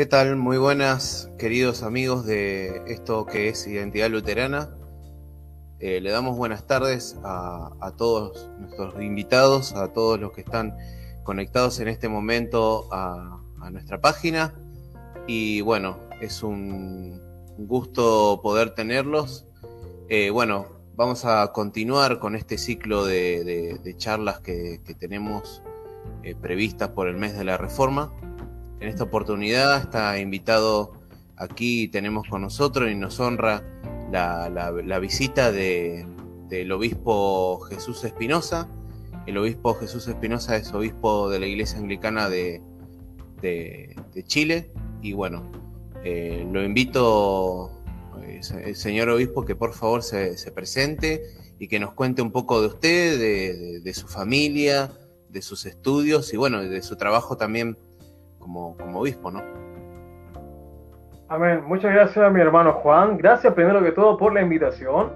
¿Qué tal? Muy buenas, queridos amigos de esto que es Identidad Luterana. Eh, le damos buenas tardes a, todos nuestros invitados, a todos los que están conectados en este momento a, nuestra página. Y bueno, es un, gusto poder tenerlos. Eh, bueno, vamos a continuar con este ciclo de, charlas que, tenemos eh, previstas por el mes de la Reforma. En esta oportunidad está invitado aquí, tenemos con nosotros y nos honra la, visita del obispo Jesús Espinosa. El obispo Jesús Espinosa es obispo de la Iglesia Anglicana de, Chile y bueno, eh, lo invito, el eh, señor obispo, que por favor se, presente y que nos cuente un poco de usted, de, su familia, de sus estudios y bueno, de su trabajo también como, como obispo, ¿no? Amén. Muchas gracias a mi hermano Juan. Gracias primero que todo por la invitación.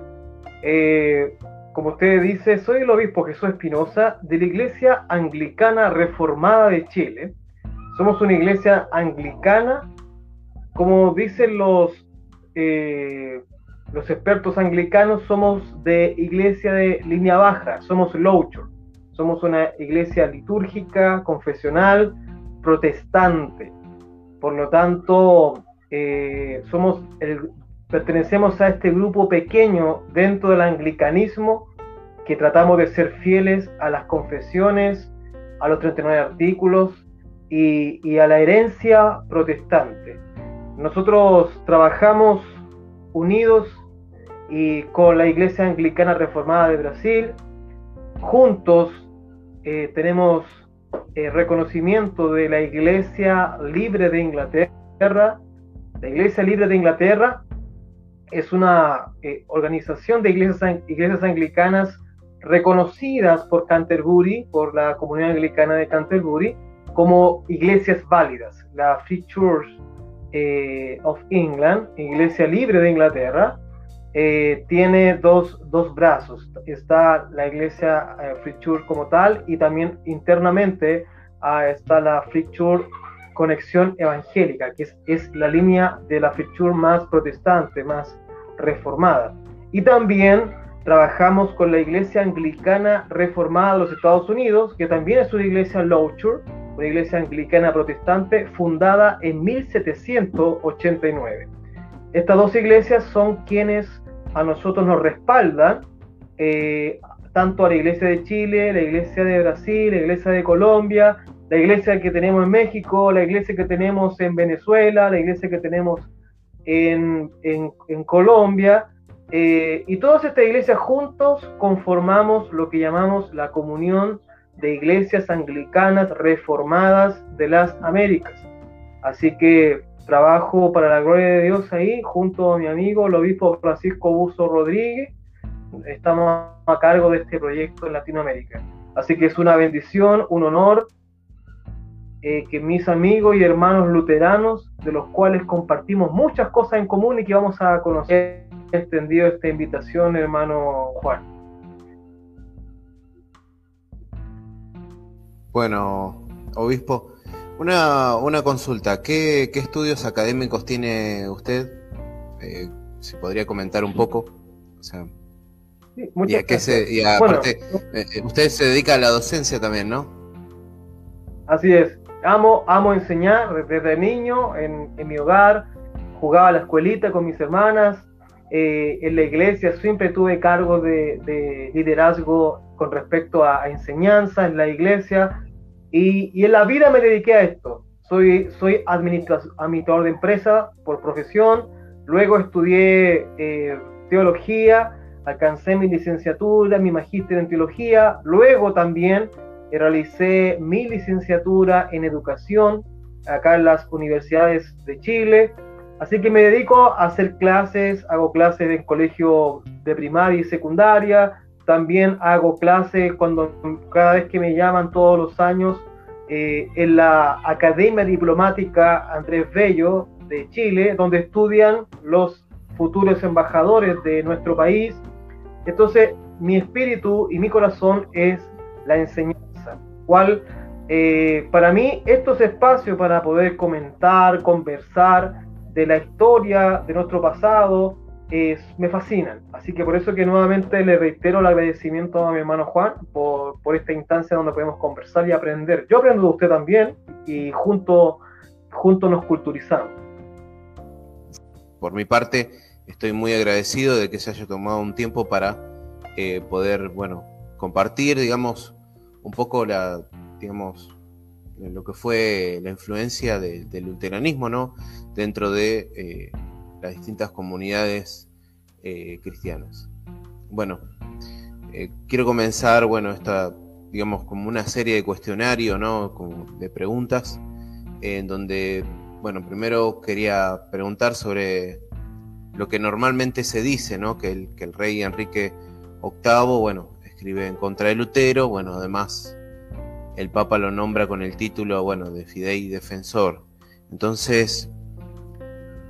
Eh, como usted dice, soy el obispo Jesús Espinosa de la Iglesia Anglicana Reformada de Chile. Somos una iglesia anglicana, como dicen los, eh, los expertos anglicanos, somos de iglesia de línea baja, somos low Somos una iglesia litúrgica, confesional, protestante. Por lo tanto, eh, somos pertenecemos a este grupo pequeño dentro del anglicanismo que tratamos de ser fieles a las confesiones, a los 39 artículos y, a la herencia protestante. Nosotros trabajamos unidos y con la Iglesia Anglicana Reformada de Brasil, juntos eh, tenemos eh, reconocimiento de la Iglesia Libre de Inglaterra. La Iglesia Libre de Inglaterra es una eh, organización de iglesias, anglicanas reconocidas por Canterbury, por la comunidad anglicana de Canterbury, como iglesias válidas. La Free Church eh, of England, Iglesia Libre de Inglaterra, eh, tiene dos, dos, brazos. Está la iglesia eh, Free Church como tal y también internamente ah, está la Free Church Conexión Evangélica, que es, es, la línea de la Free Church más protestante, más reformada. Y también trabajamos con la iglesia anglicana reformada de los Estados Unidos, que también es una iglesia Church, una iglesia anglicana protestante fundada en 1789. Estas dos iglesias son quienes a nosotros nos respaldan, eh, tanto a la Iglesia de Chile, la Iglesia de Brasil, la Iglesia de Colombia, la Iglesia que tenemos en México, la Iglesia que tenemos en Venezuela, la Iglesia que tenemos en, Colombia. Eh, y todas estas iglesias juntos conformamos lo que llamamos la comunión de iglesias anglicanas reformadas de las Américas. Así que Trabajo para la gloria de Dios ahí, junto a mi amigo, el obispo Francisco Buzo Rodríguez. Estamos a cargo de este proyecto en Latinoamérica. Así que es una bendición, un honor eh, que mis amigos y hermanos luteranos, de los cuales compartimos muchas cosas en común y que vamos a conocer, extendido esta invitación, hermano Juan. Bueno, obispo, una, una consulta, ¿Qué, estudios académicos tiene usted? Eh, si podría comentar un poco. O sea, y, aparte, eh, eh, usted se dedica a la docencia también, ¿no? Así es. Amo, amo enseñar desde niño en, mi hogar. Jugaba a la escuelita con mis hermanas. en la iglesia siempre tuve cargo de, liderazgo con respecto a, a enseñanza en la iglesia y, en la vida me dediqué a esto. Soy, soy administrador de empresa por profesión, luego estudié eh, teología, alcancé mi licenciatura, mi magíster en teología, luego también realicé mi licenciatura en educación acá en las universidades de Chile. Así que me dedico a hacer clases, hago clases en colegio de primaria y secundaria, también hago clases cuando cada vez que me llaman todos los años eh, en la Academia Diplomática Andrés Bello de Chile, donde estudian los futuros embajadores de nuestro país. Entonces, mi espíritu y mi corazón es la enseñanza, cual Eh, para mí, estos espacios para poder comentar, conversar de la historia de nuestro pasado, me fascinan. Así que por eso que nuevamente le reitero el agradecimiento a mi hermano Juan por, por esta instancia donde podemos conversar y aprender. Yo aprendo de usted también y juntos junto nos culturizamos. Por mi parte, estoy muy agradecido de que se haya tomado un tiempo para eh, poder, bueno, compartir, digamos, un poco la, digamos, lo que fue la influencia del luteranismo, ¿no? Dentro de eh, las distintas comunidades eh, cristianas. Bueno, eh, quiero comenzar, bueno, esta, digamos, como una serie de cuestionarios, ¿no? de preguntas, en donde, bueno, primero quería preguntar sobre lo que normalmente se dice, ¿no? Que el, que el rey Enrique VIII, bueno, escribe en contra de Lutero, bueno, además el Papa lo nombra con el título, bueno, de Fidei Defensor. Entonces,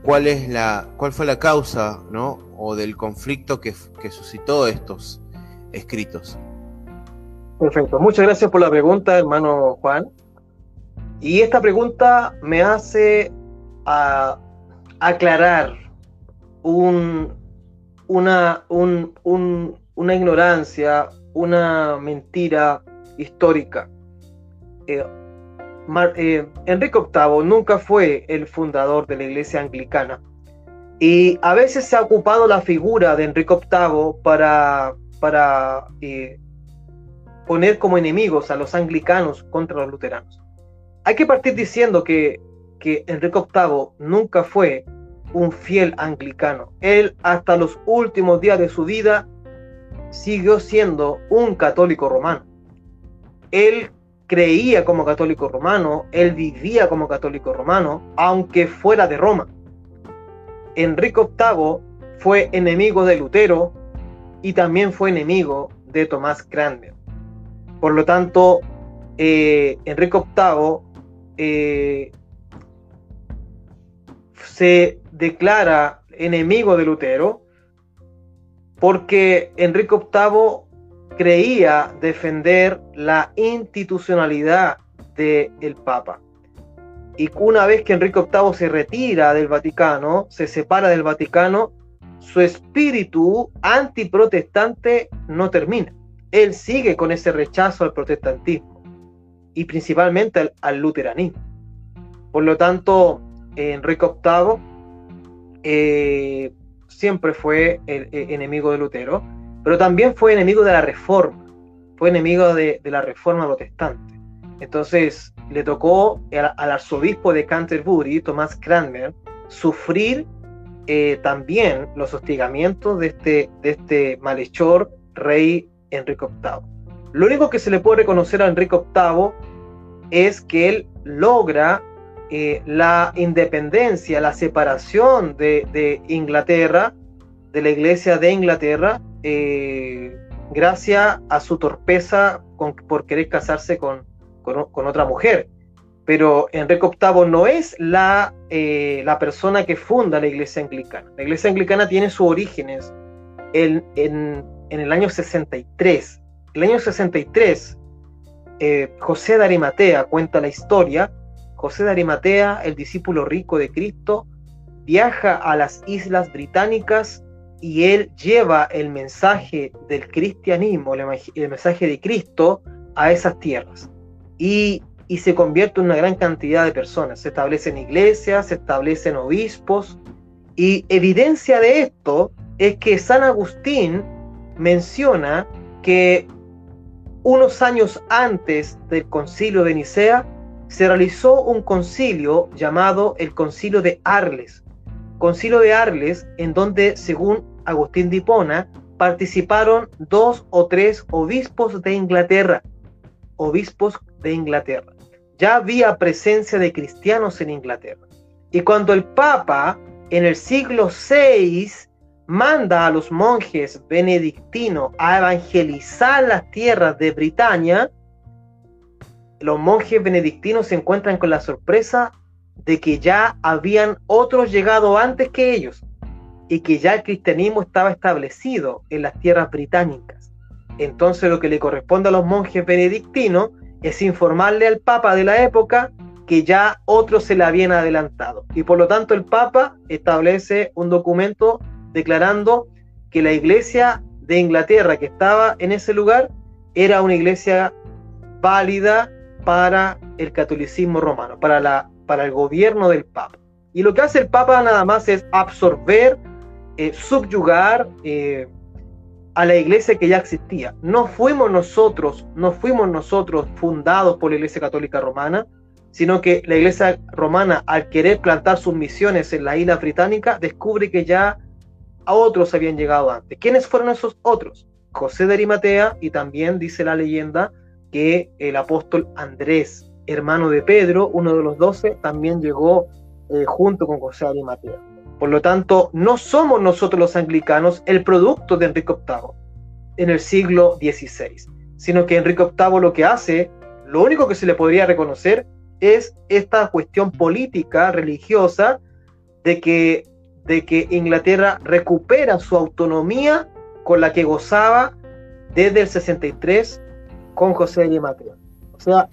cuál es la, cuál fue la causa, ¿no? O del conflicto que, suscitó estos escritos. Perfecto, muchas gracias por la pregunta, hermano Juan. Y esta pregunta me hace aclarar un, una, una ignorancia, una mentira histórica. Eh, eh, Enrique VIII nunca fue el fundador de la iglesia anglicana. Y a veces se ha ocupado la figura de Enrique VIII para, para eh, poner como enemigos a los anglicanos contra los luteranos. Hay que partir diciendo que, que Enrique VIII nunca fue un fiel anglicano. Él hasta los últimos días de su vida siguió siendo un católico romano. Él creía como católico romano, él vivía como católico romano, aunque fuera de Roma. Enrique VIII fue enemigo de Lutero y también fue enemigo de Tomás Cranmer. Por lo tanto, eh, Enrique VIII eh, se declara enemigo de Lutero porque Enrique VIII creía defender la institucionalidad del Papa. Y una vez que Enrique VIII se retira del Vaticano, se separa del Vaticano, su espíritu antiprotestante no termina. Él sigue con ese rechazo al protestantismo y principalmente al, luteranismo. Por lo tanto, Enrique VIII eh, siempre fue el, enemigo de Lutero pero también fue enemigo de la reforma, fue enemigo de, la reforma protestante. Entonces le tocó al, arzobispo de Canterbury, Tomás Cranmer, sufrir eh, también los hostigamientos de este, de este malhechor rey Enrique VIII. Lo único que se le puede reconocer a Enrique VIII es que él logra eh, la independencia, la separación de, de Inglaterra, de la iglesia de Inglaterra, eh, gracias a su torpeza por querer casarse con, otra mujer. Pero Enrique VIII no es la, eh, la persona que funda la iglesia anglicana. La iglesia anglicana tiene sus orígenes en, el año 63. El año 63, eh, José de Arimatea cuenta la historia. José de Arimatea, el discípulo rico de Cristo, viaja a las islas británicas y él lleva el mensaje del cristianismo, el, mensaje de Cristo a esas tierras. Y, se convierte en una gran cantidad de personas. Se establecen iglesias, se establecen obispos. Y evidencia de esto es que San Agustín menciona que unos años antes del concilio de Nicea se realizó un concilio llamado el concilio de Arles. Concilio de Arles en donde, según Agustín de Hipona, participaron dos o tres obispos de Inglaterra. Obispos de Inglaterra. Ya había presencia de cristianos en Inglaterra. Y cuando el Papa en el siglo VI manda a los monjes benedictinos a evangelizar las tierras de Britania, los monjes benedictinos se encuentran con la sorpresa de que ya habían otros llegado antes que ellos y que ya el cristianismo estaba establecido en las tierras británicas. Entonces lo que le corresponde a los monjes benedictinos es informarle al Papa de la época que ya otros se le habían adelantado. Y por lo tanto el Papa establece un documento declarando que la iglesia de Inglaterra que estaba en ese lugar era una iglesia válida para el catolicismo romano, para, la, para el gobierno del Papa. Y lo que hace el Papa nada más es absorber, eh, subyugar eh, a la iglesia que ya existía. No fuimos nosotros, no fuimos nosotros fundados por la iglesia católica romana, sino que la iglesia romana, al querer plantar sus misiones en la isla británica, descubre que ya a otros habían llegado antes. ¿Quiénes fueron esos otros? José de Arimatea y también dice la leyenda que el apóstol Andrés, hermano de Pedro, uno de los doce, también llegó eh, junto con José de Arimatea. Por lo tanto, no somos nosotros los anglicanos el producto de Enrique VIII en el siglo XVI, sino que Enrique VIII lo que hace, lo único que se le podría reconocer es esta cuestión política, religiosa, de que, de que Inglaterra recupera su autonomía con la que gozaba desde el 63 con José de Arimatea. O sea,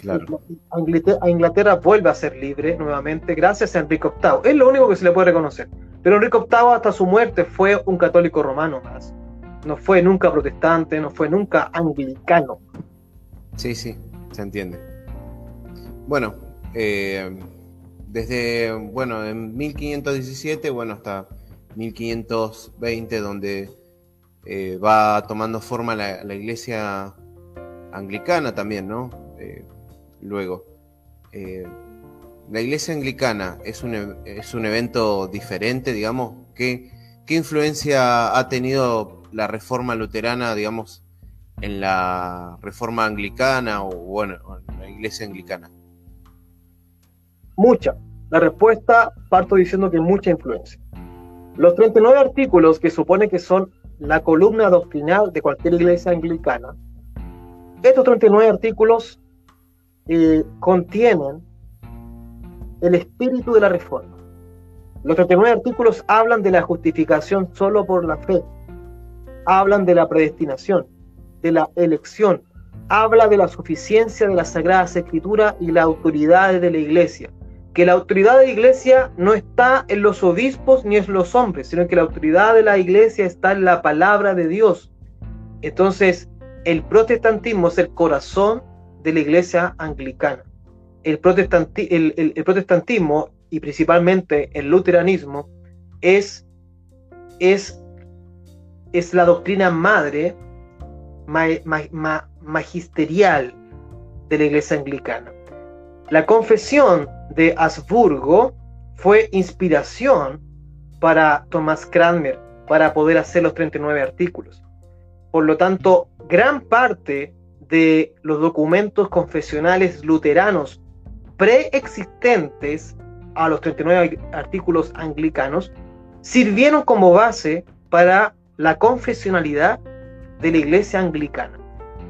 a Inglaterra, vuelve a ser libre nuevamente gracias a Enrique VIII. Es lo único que se le puede reconocer. Pero Enrique VIII hasta su muerte fue un católico romano más. No fue nunca protestante, no fue nunca anglicano. Sí, sí, se entiende. Bueno, eh, desde, bueno, en 1517, bueno, hasta 1520, donde eh, va tomando forma la, iglesia anglicana también, ¿no? Eh, luego, la iglesia anglicana es un, es un evento diferente, digamos, ¿qué, ¿qué influencia ha tenido la reforma luterana, digamos, en la reforma anglicana o, bueno, en la iglesia anglicana? Mucha. La respuesta parto diciendo que mucha influencia. Los 39 artículos que supone que son la columna doctrinal de cualquier iglesia anglicana, estos 39 artículos eh, contienen el espíritu de la reforma. Los 39 artículos hablan de la justificación solo por la fe, hablan de la predestinación, de la elección, habla de la suficiencia de las Sagradas Escrituras y la autoridad de la iglesia, que la autoridad de la iglesia no está en los obispos ni en los hombres, sino que la autoridad de la iglesia está en la palabra de Dios. Entonces, el protestantismo es el corazón de la iglesia anglicana. El, protestantismo y principalmente el luteranismo es, es, es la doctrina madre magisterial de la iglesia anglicana. La confesión de Habsburgo fue inspiración para Thomas Cranmer para poder hacer los 39 artículos. Por lo tanto, gran parte de los documentos confesionales luteranos preexistentes a los 39 artículos anglicanos sirvieron como base para la confesionalidad de la iglesia anglicana.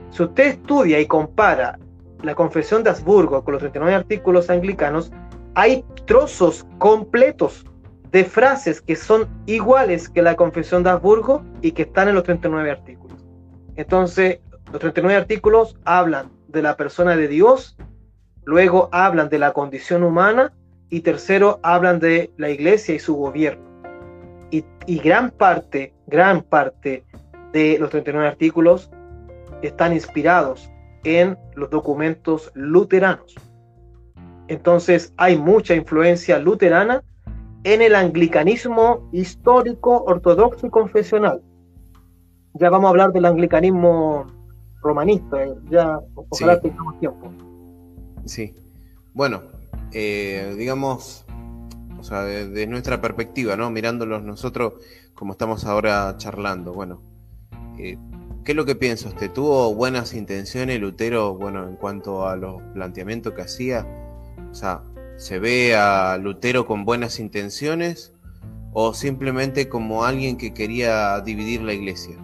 Si usted estudia y compara la Confesión de Habsburgo con los 39 artículos anglicanos, hay trozos completos de frases que son iguales que la Confesión de Habsburgo y que están en los 39 artículos. Entonces, los 39 artículos hablan de la persona de Dios, luego hablan de la condición humana y tercero hablan de la iglesia y su gobierno. Y, y gran parte, gran parte de los 39 artículos están inspirados en los documentos luteranos. Entonces hay mucha influencia luterana en el anglicanismo histórico, ortodoxo y confesional. Ya vamos a hablar del anglicanismo romanista, eh, ya ojalá sí. tengamos tiempo. Sí, bueno, eh, digamos, o sea, desde nuestra perspectiva, ¿no? Mirándolos nosotros como estamos ahora charlando, bueno, eh, ¿Qué es lo que piensa usted? ¿Tuvo buenas intenciones Lutero, bueno, en cuanto a los planteamientos que hacía? O sea, ¿se ve a Lutero con buenas intenciones o simplemente como alguien que quería dividir la iglesia?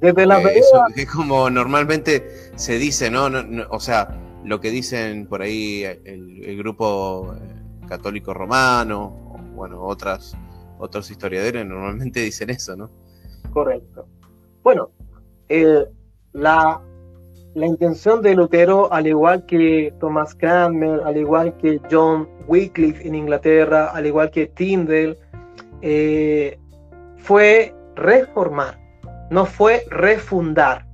Desde la es como normalmente se dice, ¿no? O sea, lo que dicen por ahí el, grupo eh, católico romano, o, bueno, otras, otros historiadores normalmente dicen eso, ¿no? Correcto. Bueno, eh, la, la intención de Lutero, al igual que Thomas Cranmer, al igual que John Wycliffe en Inglaterra, al igual que Tyndale, eh, fue reformar, no fue refundar.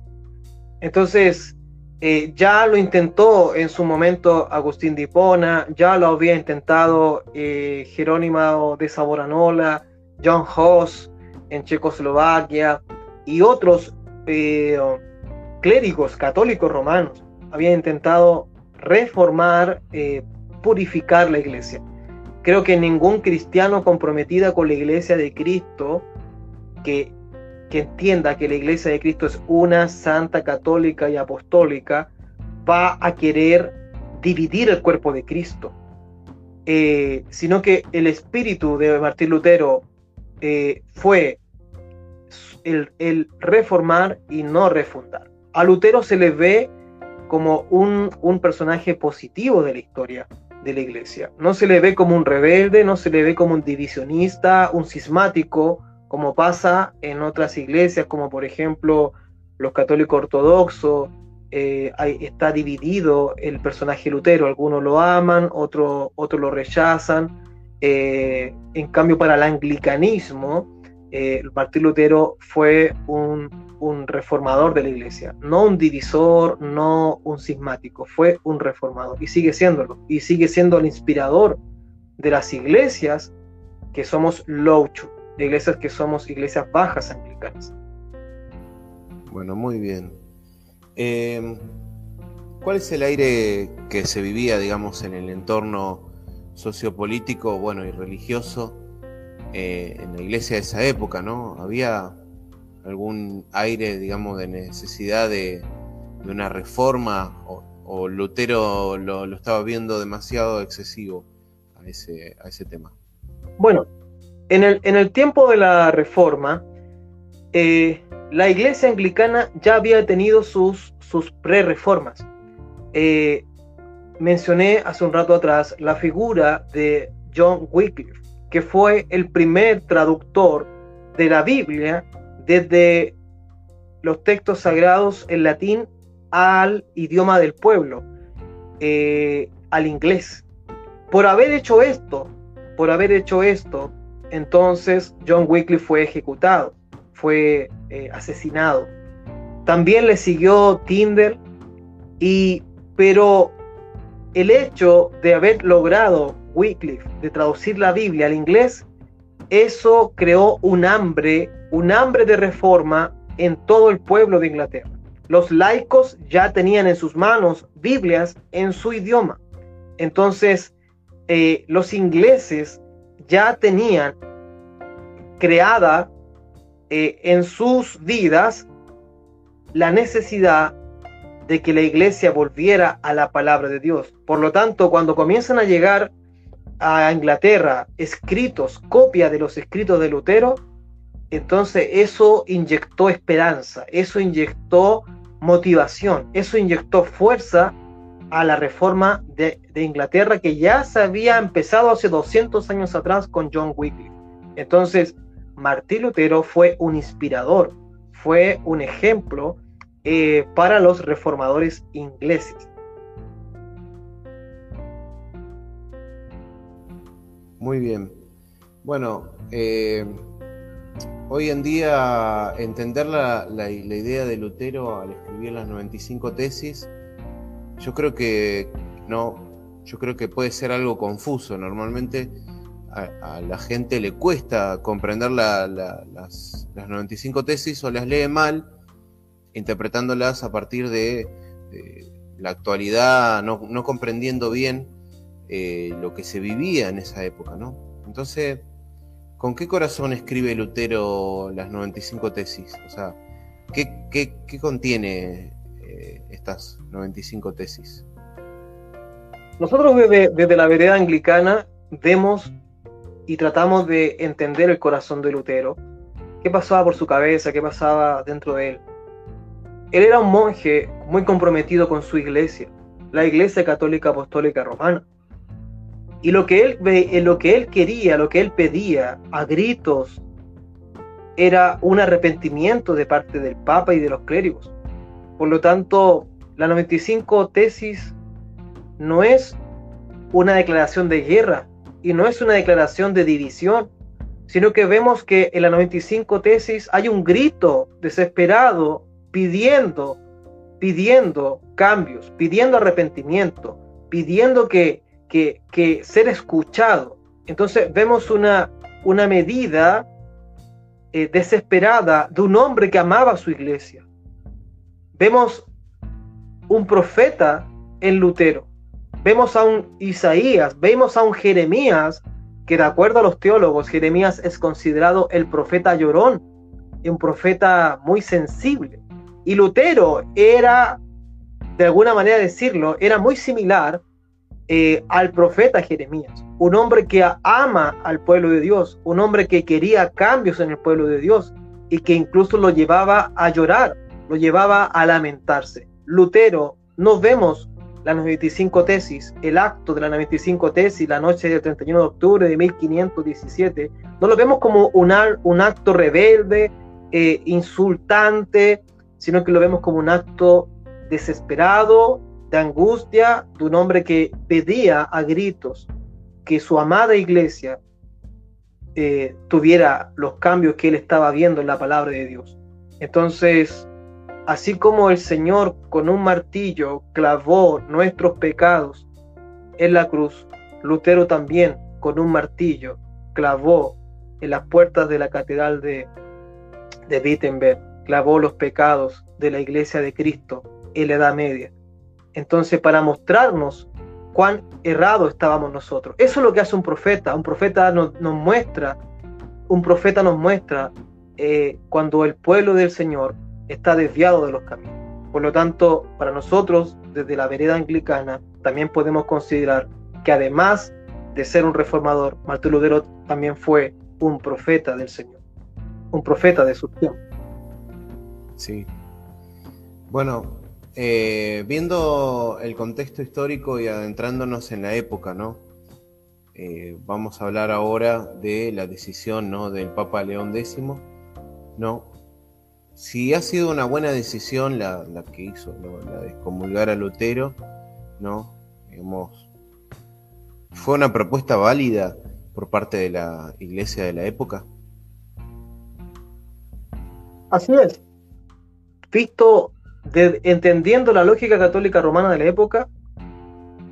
Entonces, eh, ya lo intentó en su momento Agustín de Hipona, ya lo había intentado eh, Jerónimo de Saboranola, John Hoss en Checoslovaquia y otros eh, clérigos católicos romanos habían intentado reformar, purificar la iglesia. Creo que ningún cristiano comprometido con la iglesia de Cristo que que entienda que la iglesia de Cristo es una santa católica y apostólica, va a querer dividir el cuerpo de Cristo, eh, sino que el espíritu de Martín Lutero eh, fue el, el, reformar y no refundar. A Lutero se le ve como un, un personaje positivo de la historia de la iglesia. No se le ve como un rebelde, no se le ve como un divisionista, un cismático, como pasa en otras iglesias, como por ejemplo los católicos ortodoxos, eh, está dividido el personaje Lutero, algunos lo aman, otros otros lo rechazan. Eh, en cambio, para el anglicanismo, eh, Martín Lutero fue un, un, reformador de la iglesia, no un divisor, no un cismático, fue un reformador y sigue siéndolo, y sigue siendo el inspirador de las iglesias que somos Louchu, iglesias que somos iglesias bajas anglicanas. Bueno, muy bien. Em, ¿Cuál es el aire que se vivía, digamos, en el entorno sociopolítico, bueno, y religioso eh, en la iglesia de esa época, ¿no? ¿Había algún aire, digamos, de necesidad de, una reforma o, Lutero lo, lo, estaba viendo demasiado excesivo a ese, a ese tema? Bueno, en el, tiempo de la reforma, eh, la iglesia anglicana ya había tenido sus, sus pre-reformas. Eh, mencioné hace un rato atrás la figura de John Wycliffe, que fue el primer traductor de la Biblia desde los textos sagrados en latín al idioma del pueblo, eh, al inglés. Por haber hecho esto, por haber hecho esto, entonces John Wycliffe fue ejecutado, fue eh, asesinado. También le siguió Tinder, y, pero el hecho de haber logrado Wycliffe de traducir la Biblia al inglés, eso creó un hambre, un hambre de reforma en todo el pueblo de Inglaterra. Los laicos ya tenían en sus manos Biblias en su idioma. Entonces, eh, los ingleses ya tenían creada eh, en sus vidas la necesidad de que la iglesia volviera a la palabra de Dios. Por lo tanto, cuando comienzan a llegar a Inglaterra escritos, copia de los escritos de Lutero, entonces eso inyectó esperanza, eso inyectó motivación, eso inyectó fuerza a la reforma de, Inglaterra que ya se había empezado hace 200 años atrás con John Wycliffe. Entonces, Martín Lutero fue un inspirador, fue un ejemplo eh, para los reformadores ingleses. Muy bien. Bueno, eh, hoy en día entender la, la, idea de Lutero al escribir las 95 tesis yo creo que no, yo creo que puede ser algo confuso. Normalmente a, la gente le cuesta comprender las, las, 95 tesis o las lee mal, interpretándolas a partir de, la actualidad, no, no comprendiendo bien eh, lo que se vivía en esa época, ¿no? Entonces, ¿con qué corazón escribe Lutero las 95 tesis? O sea, ¿qué, qué, qué contiene estas 95 tesis? Nosotros desde, la vereda anglicana vemos y tratamos de entender el corazón de Lutero, qué pasaba por su cabeza, qué pasaba dentro de él. Él era un monje muy comprometido con su iglesia, la Iglesia Católica Apostólica Romana. Y lo que él, lo que él quería, lo que él pedía a gritos, era un arrepentimiento de parte del Papa y de los clérigos. Por lo tanto, la 95 tesis no es una declaración de guerra y no es una declaración de división, sino que vemos que en la 95 tesis hay un grito desesperado pidiendo, pidiendo cambios, pidiendo arrepentimiento, pidiendo que, ser escuchado. Entonces vemos una, una medida eh, desesperada de un hombre que amaba a su iglesia. Vemos un profeta en Lutero. Vemos a un Isaías, vemos a un Jeremías, que de acuerdo a los teólogos, Jeremías es considerado el profeta llorón, un profeta muy sensible. Y Lutero era, de alguna manera decirlo, era muy similar eh, al profeta Jeremías, un hombre que ama al pueblo de Dios, un hombre que quería cambios en el pueblo de Dios y que incluso lo llevaba a llorar, lo llevaba a lamentarse. Lutero, no vemos la 95 tesis, el acto de la 95 tesis, la noche del 31 de octubre de 1517, no lo vemos como un, acto rebelde, eh, insultante, sino que lo vemos como un acto desesperado, de angustia, de un hombre que pedía a gritos que su amada iglesia eh, tuviera los cambios que él estaba viendo en la palabra de Dios. Entonces, así como el Señor con un martillo clavó nuestros pecados en la cruz, Lutero también con un martillo clavó en las puertas de la catedral de, de Wittenberg, clavó los pecados de la iglesia de Cristo en la Edad Media. Entonces, para mostrarnos cuán errado estábamos nosotros. Eso es lo que hace un profeta. Un profeta nos, muestra, un profeta nos muestra eh, cuando el pueblo del Señor está desviado de los caminos. Por lo tanto, para nosotros, desde la vereda anglicana, también podemos considerar que además de ser un reformador, Martín Lutero también fue un profeta del Señor, un profeta de su tiempo. Sí. Bueno, eh, viendo el contexto histórico y adentrándonos en la época, ¿no? Eh, vamos a hablar ahora de la decisión ¿no? del Papa León X, ¿no? Si ha sido una buena decisión la, que hizo, la de excomulgar a Lutero, ¿no? ¿Fue una propuesta válida por parte de la iglesia de la época? Así es. Visto entendiendo la lógica católica romana de la época,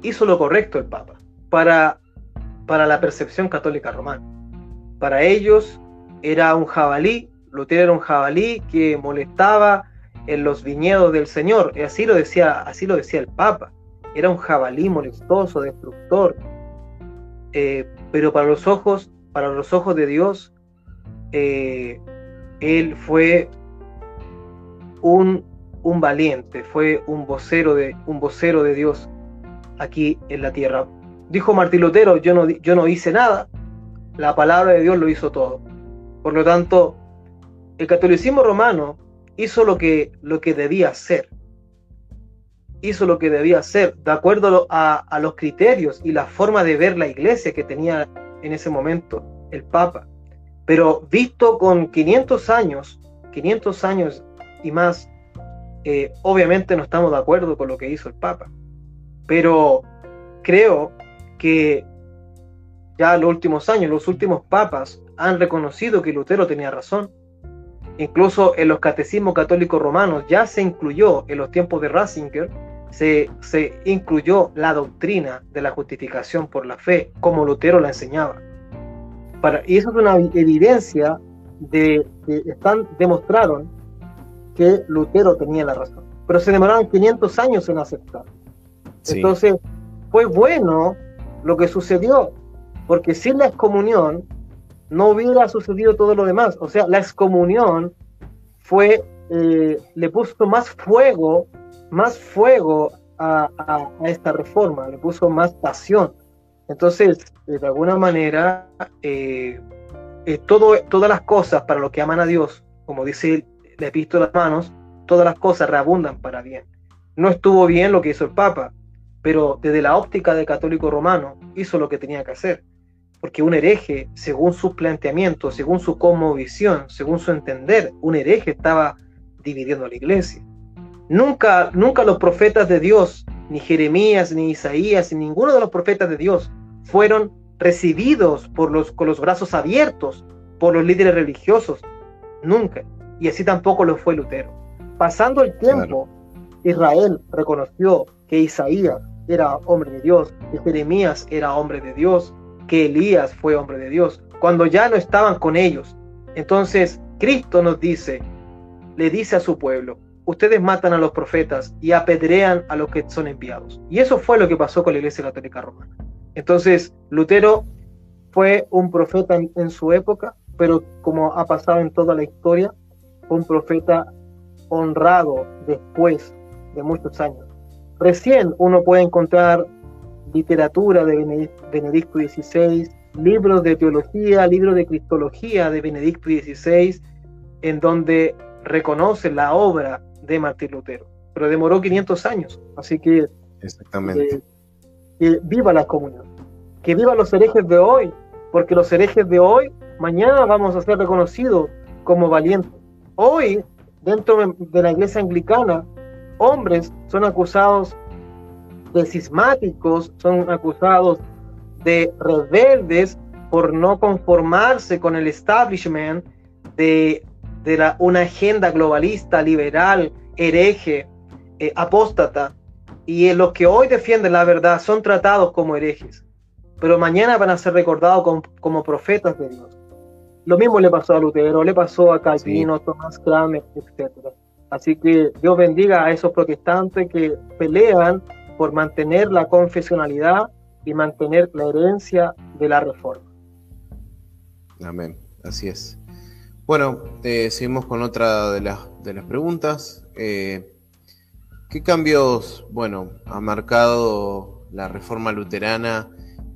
hizo lo correcto el Papa para, para la percepción católica romana. Para ellos era un jabalí, Lutero era un jabalí que molestaba en los viñedos del Señor, y así lo decía, así lo decía el Papa. Era un jabalí molestoso, destructor. Eh, pero para los ojos, para los ojos de Dios, eh, él fue un un valiente, fue un vocero de, un vocero de Dios aquí en la tierra. Dijo Martín Lutero, yo no, yo no hice nada, la palabra de Dios lo hizo todo. Por lo tanto, el catolicismo romano hizo lo que, lo que debía hacer. Hizo lo que debía hacer, de acuerdo a, a los criterios y la forma de ver la iglesia que tenía en ese momento el Papa. Pero visto con 500 años, 500 años y más eh, obviamente no estamos de acuerdo con lo que hizo el Papa, pero creo que ya los últimos años, los últimos papas han reconocido que Lutero tenía razón. Incluso en los catecismos católicos romanos ya se incluyó, en los tiempos de Ratzinger, se, se incluyó la doctrina de la justificación por la fe, como Lutero la enseñaba. Para, y eso es una evidencia de que están, demostraron que Lutero tenía la razón. Pero se demoraron 500 años en aceptar. Entonces, fue bueno lo que sucedió, porque sin la excomunión no hubiera sucedido todo lo demás. O sea, la excomunión fue, eh, le puso más fuego, más fuego a, esta reforma, le puso más pasión. Entonces, de alguna manera, eh, eh, todo, todas las cosas para los que aman a Dios, como dice le visto las manos, todas las cosas reabundan para bien. No estuvo bien lo que hizo el Papa, pero desde la óptica del católico romano hizo lo que tenía que hacer. Porque un hereje, según sus planteamientos, según su cosmovisión, según su entender, un hereje estaba dividiendo la iglesia. Nunca, nunca los profetas de Dios, ni Jeremías, ni Isaías, ni ninguno de los profetas de Dios fueron recibidos por los, con los brazos abiertos por los líderes religiosos. Nunca. Y así tampoco lo fue Lutero. Pasando el tiempo, Israel reconoció que Isaías era hombre de Dios, que Jeremías era hombre de Dios, que Elías fue hombre de Dios, cuando ya no estaban con ellos. Entonces, Cristo nos dice, le dice a su pueblo, ustedes matan a los profetas y apedrean a los que son enviados. Y eso fue lo que pasó con la Iglesia Católica Romana. Entonces, Lutero fue un profeta en, su época, pero como ha pasado en toda la historia, un profeta honrado después de muchos años. Recién uno puede encontrar literatura de Benedicto XVI, libros de teología, libros de cristología de Benedicto XVI, en donde reconoce la obra de Martín Lutero. Pero demoró 500 años, así que... Exactamente. Eh, que viva la comunión, que viva los herejes de hoy, porque los herejes de hoy, mañana vamos a ser reconocidos como valientes. Hoy, dentro de la iglesia anglicana, hombres son acusados de cismáticos, son acusados de rebeldes por no conformarse con el establishment de, de la, una agenda globalista, liberal, hereje, eh, apóstata. Y los que hoy defienden la verdad son tratados como herejes, pero mañana van a ser recordados como, profetas de Dios. Lo mismo le pasó a Lutero, le pasó a Calvino, Tomás Kramer, etc. Así que Dios bendiga a esos protestantes que pelean por mantener la confesionalidad y mantener la herencia de la reforma. Amén, así es. Bueno, eh, seguimos con otra de las, de las preguntas. Eh, ¿Qué cambios, bueno, ha marcado la reforma luterana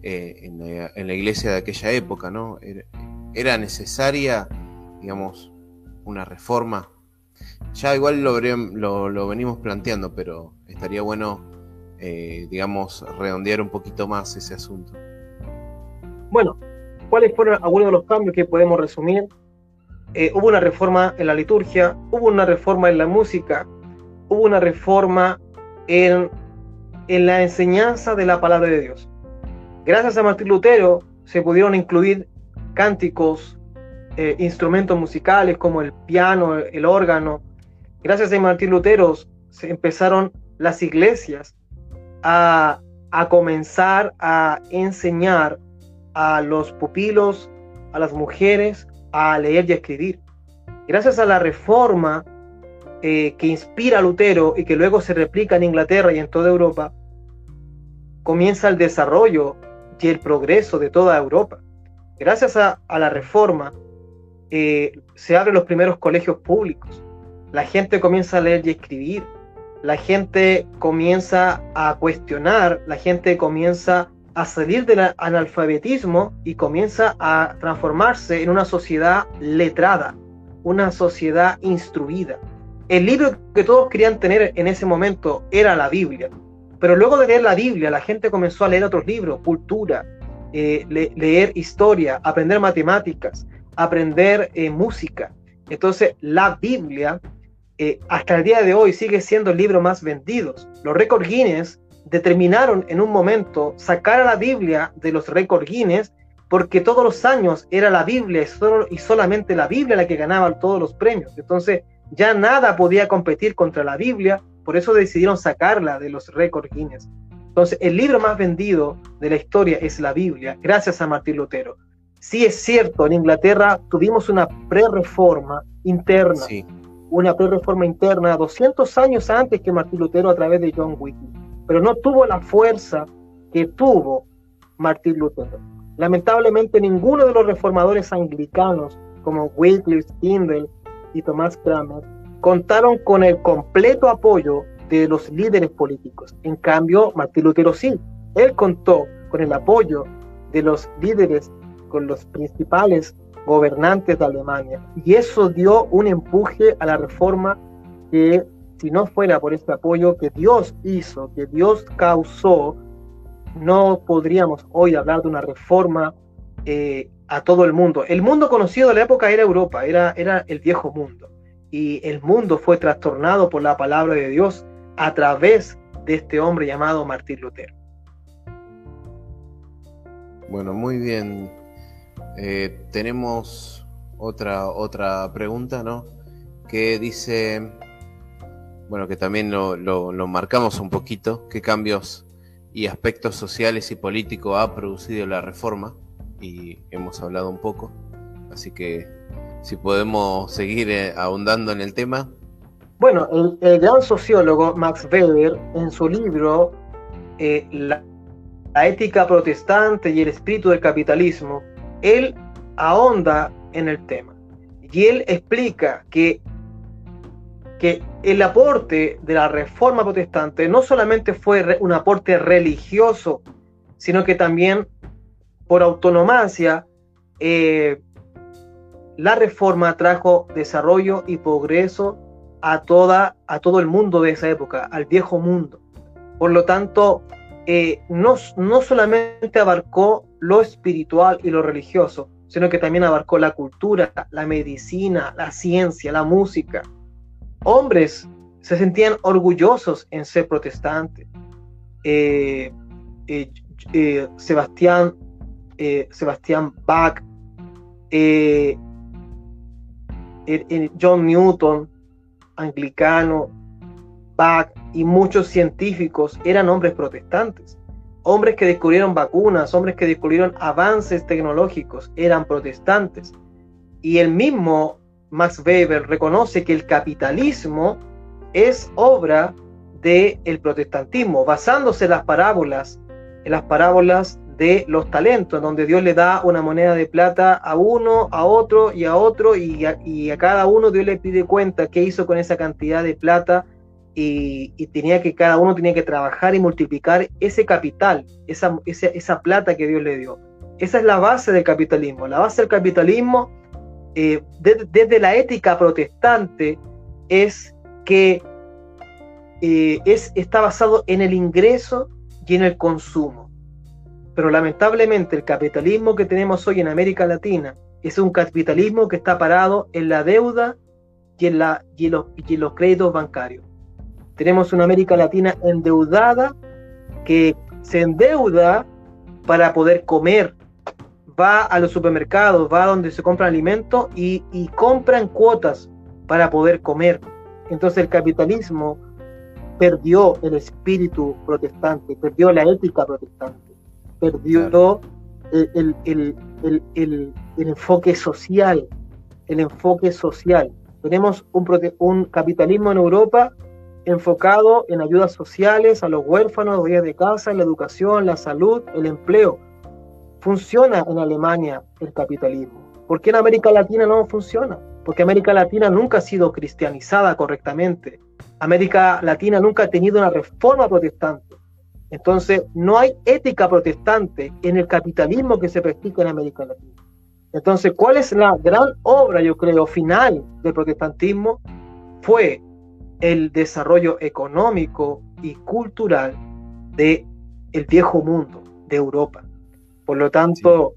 eh, en, la, iglesia de aquella época, ¿no? ¿Era, necesaria, digamos, una reforma? Ya igual lo, lo, venimos planteando, pero estaría bueno, eh, digamos, redondear un poquito más ese asunto. Bueno, ¿cuáles fueron algunos de los cambios que podemos resumir? Eh, hubo una reforma en la liturgia, hubo una reforma en la música, hubo una reforma en, en la enseñanza de la palabra de Dios. Gracias a Martín Lutero se pudieron incluir cánticos, eh, instrumentos musicales como el piano, el órgano. Gracias a Martín Lutero se empezaron las iglesias a, comenzar a enseñar a los pupilos, a las mujeres, a leer y escribir. Gracias a la reforma eh, que inspira a Lutero y que luego se replica en Inglaterra y en toda Europa, comienza el desarrollo y el progreso de toda Europa. Gracias a, la reforma eh, se abren los primeros colegios públicos, la gente comienza a leer y escribir, la gente comienza a cuestionar, la gente comienza a salir del analfabetismo y comienza a transformarse en una sociedad letrada, una sociedad instruida. El libro que todos querían tener en ese momento era la Biblia. Pero luego de leer la Biblia, la gente comenzó a leer otros libros, cultura, eh, leer historia, aprender matemáticas, aprender eh, música. Entonces, la Biblia, eh, hasta el día de hoy, sigue siendo el libro más vendido. Los récord Guinness determinaron en un momento sacar a la Biblia de los récord Guinness porque todos los años era la Biblia y solamente la Biblia la que ganaba todos los premios. Entonces, ya nada podía competir contra la Biblia, por eso decidieron sacarla de los récords Guinness. Entonces, el libro más vendido de la historia es la Biblia, gracias a Martín Lutero. Sí es cierto, en Inglaterra tuvimos una pre-reforma interna, una pre-reforma interna 200 años antes que Martín Lutero a través de John Wycliffe, pero no tuvo la fuerza que tuvo Martín Lutero. Lamentablemente ninguno de los reformadores anglicanos como Wycliffe, Tyndale, y Tomás Kramer contaron con el completo apoyo de los líderes políticos. En cambio, Martín Lutero sí, él contó con el apoyo de los líderes, con los principales gobernantes de Alemania. Y eso dio un empuje a la reforma que si no fuera por este apoyo que Dios hizo, que Dios causó, no podríamos hoy hablar de una reforma eh, a todo el mundo. El mundo conocido de la época era Europa, era, era el viejo mundo. y el mundo fue trastornado por la palabra de Dios a través de este hombre llamado Martín Lutero. Bueno, muy bien. Eh, tenemos otra, otra pregunta, ¿no? Que dice, bueno, que también lo, lo marcamos un poquito, qué cambios y aspectos sociales y políticos ha producido la reforma, y hemos hablado un poco, así que si podemos seguir eh, ahondando en el tema. Bueno, el, gran sociólogo Max Weber, en su libro eh, la, ética protestante y el espíritu del capitalismo, él ahonda en el tema. Y él explica que, que el aporte de la reforma protestante no solamente fue un aporte religioso, sino que también por autonomacia eh, la reforma trajo desarrollo y progreso a, toda, a todo el mundo de esa época, al viejo mundo. Por lo tanto, eh, no, no solamente abarcó lo espiritual y lo religioso, sino que también abarcó la cultura, la medicina, la ciencia, la música. Hombres se sentían orgullosos en ser protestantes. Eh, eh, Sebastián, Sebastián Bach, John Newton, anglicano, Bach y muchos científicos eran hombres protestantes. Hombres que descubrieron vacunas, hombres que descubrieron avances tecnológicos, eran protestantes. Y el mismo Max Weber reconoce que el capitalismo es obra del protestantismo, basándose en las parábolas, en las parábolas de los talentos, donde Dios le da una moneda de plata a uno, a otro y a otro, y a, cada uno Dios le pide cuenta qué hizo con esa cantidad de plata y, tenía que cada uno tenía que trabajar y multiplicar ese capital, esa, esa, plata que Dios le dio. Esa es la base del capitalismo. La base del capitalismo, eh, desde la ética protestante, es que eh, es, está basado en el ingreso y en el consumo. Pero lamentablemente el capitalismo que tenemos hoy en América Latina es un capitalismo que está parado en la deuda y en, la, y los, y los créditos bancarios. Tenemos una América Latina endeudada que se endeuda para poder comer. Va a los supermercados, va a donde se compran alimentos y, y compran cuotas para poder comer. Entonces el capitalismo perdió el espíritu protestante, perdió la ética protestante perdió el, el, enfoque social, el enfoque social. Tenemos un, un, capitalismo en Europa enfocado en ayudas sociales a los huérfanos, días de casa, la educación, la salud, el empleo. Funciona en Alemania el capitalismo. ¿Por qué en América Latina no funciona? Porque América Latina nunca ha sido cristianizada correctamente. América Latina nunca ha tenido una reforma protestante. Entonces, no hay ética protestante en el capitalismo que se practica en América Latina. Entonces, ¿cuál es la gran obra, yo creo, final del protestantismo? Fue el desarrollo económico y cultural de el viejo mundo, de Europa. Por lo tanto,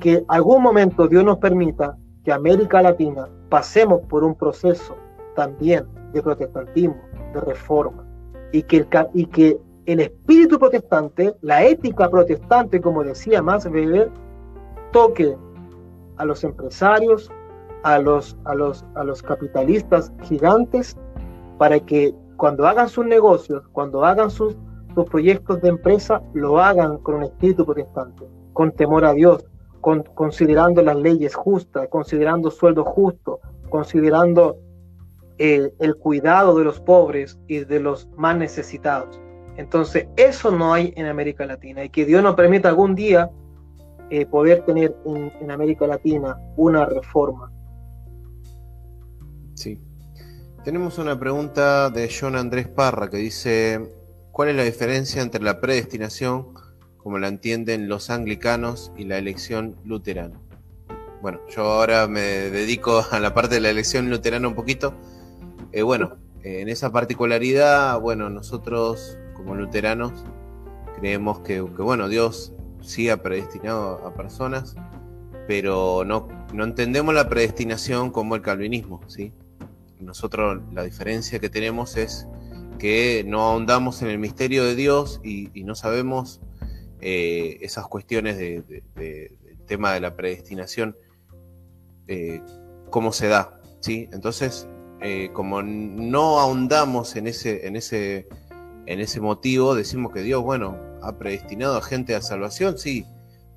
que algún momento Dios nos permita que América Latina pasemos por un proceso también de protestantismo, de reforma, y que, y que el espíritu protestante, la ética protestante, como decía Max Weber, toque a los empresarios, a los, a los, a los capitalistas gigantes, para que cuando hagan sus negocios, cuando hagan sus, proyectos de empresa, lo hagan con un espíritu protestante, con temor a Dios, con, considerando las leyes justas, considerando sueldos justos, considerando eh, el cuidado de los pobres y de los más necesitados. Entonces, eso no hay en América Latina y que Dios nos permita algún día eh, poder tener en, América Latina una reforma. Tenemos una pregunta de John Andrés Parra que dice, ¿cuál es la diferencia entre la predestinación, como la entienden los anglicanos, y la elección luterana? Bueno, yo ahora me dedico a la parte de la elección luterana un poquito. Eh, bueno, en esa particularidad, bueno, nosotros como luteranos creemos que, bueno, Dios sí ha predestinado a personas, pero no, no entendemos la predestinación como el calvinismo, ¿sí? Nosotros la diferencia que tenemos es que no ahondamos en el misterio de Dios y, no sabemos eh, esas cuestiones del tema de la predestinación, eh, cómo se da. ¿sí? Entonces, eh, como no ahondamos en ese, en, ese, en ese motivo, decimos que Dios, bueno, ha predestinado a gente a salvación, sí,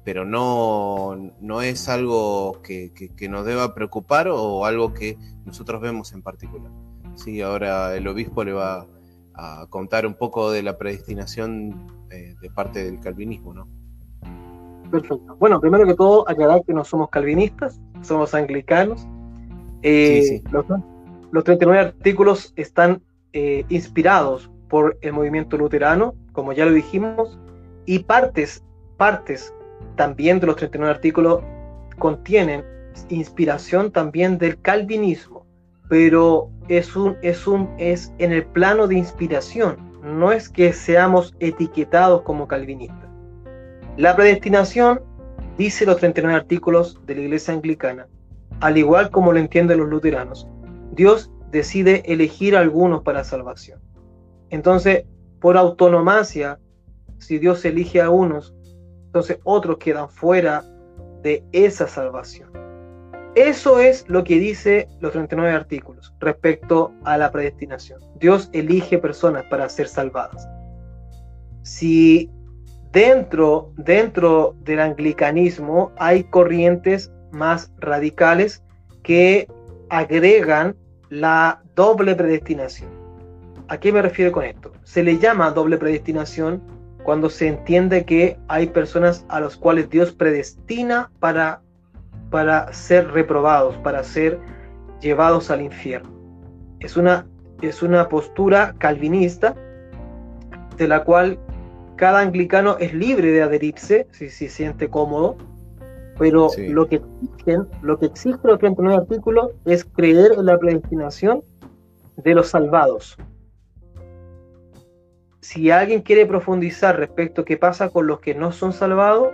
pero no, no es algo que, nos deba preocupar o algo que nosotros vemos en particular. Sí, ahora el obispo le va a contar un poco de la predestinación eh, de parte del calvinismo, ¿no? Perfecto. Bueno, primero que todo, aclarar que no somos calvinistas, somos anglicanos. Eh, los, 39 artículos están eh, inspirados por el movimiento luterano, como ya lo dijimos, y partes, partes también de los 39 artículos contienen inspiración también del calvinismo, pero es un es un es en el plano de inspiración, no es que seamos etiquetados como calvinistas. La predestinación dice los 39 artículos de la Iglesia anglicana, al igual como lo entienden los luteranos. Dios decide elegir a algunos para salvación. Entonces, por autonomacia, si Dios elige a unos, entonces otros quedan fuera de esa salvación. Eso es lo que dice los 39 artículos respecto a la predestinación. Dios elige personas para ser salvadas. Si dentro, dentro del anglicanismo hay corrientes más radicales que agregan la doble predestinación. ¿A qué me refiero con esto? Se le llama doble predestinación cuando se entiende que hay personas a las cuales Dios predestina para, para ser reprobados, para ser llevados al infierno. Es una, es una postura calvinista de la cual cada anglicano es libre de adherirse si se siente cómodo, pero lo, que exigen, lo que exige los 39 artículos es creer en la predestinación de los salvados si alguien quiere profundizar respecto a qué pasa con los que no son salvados,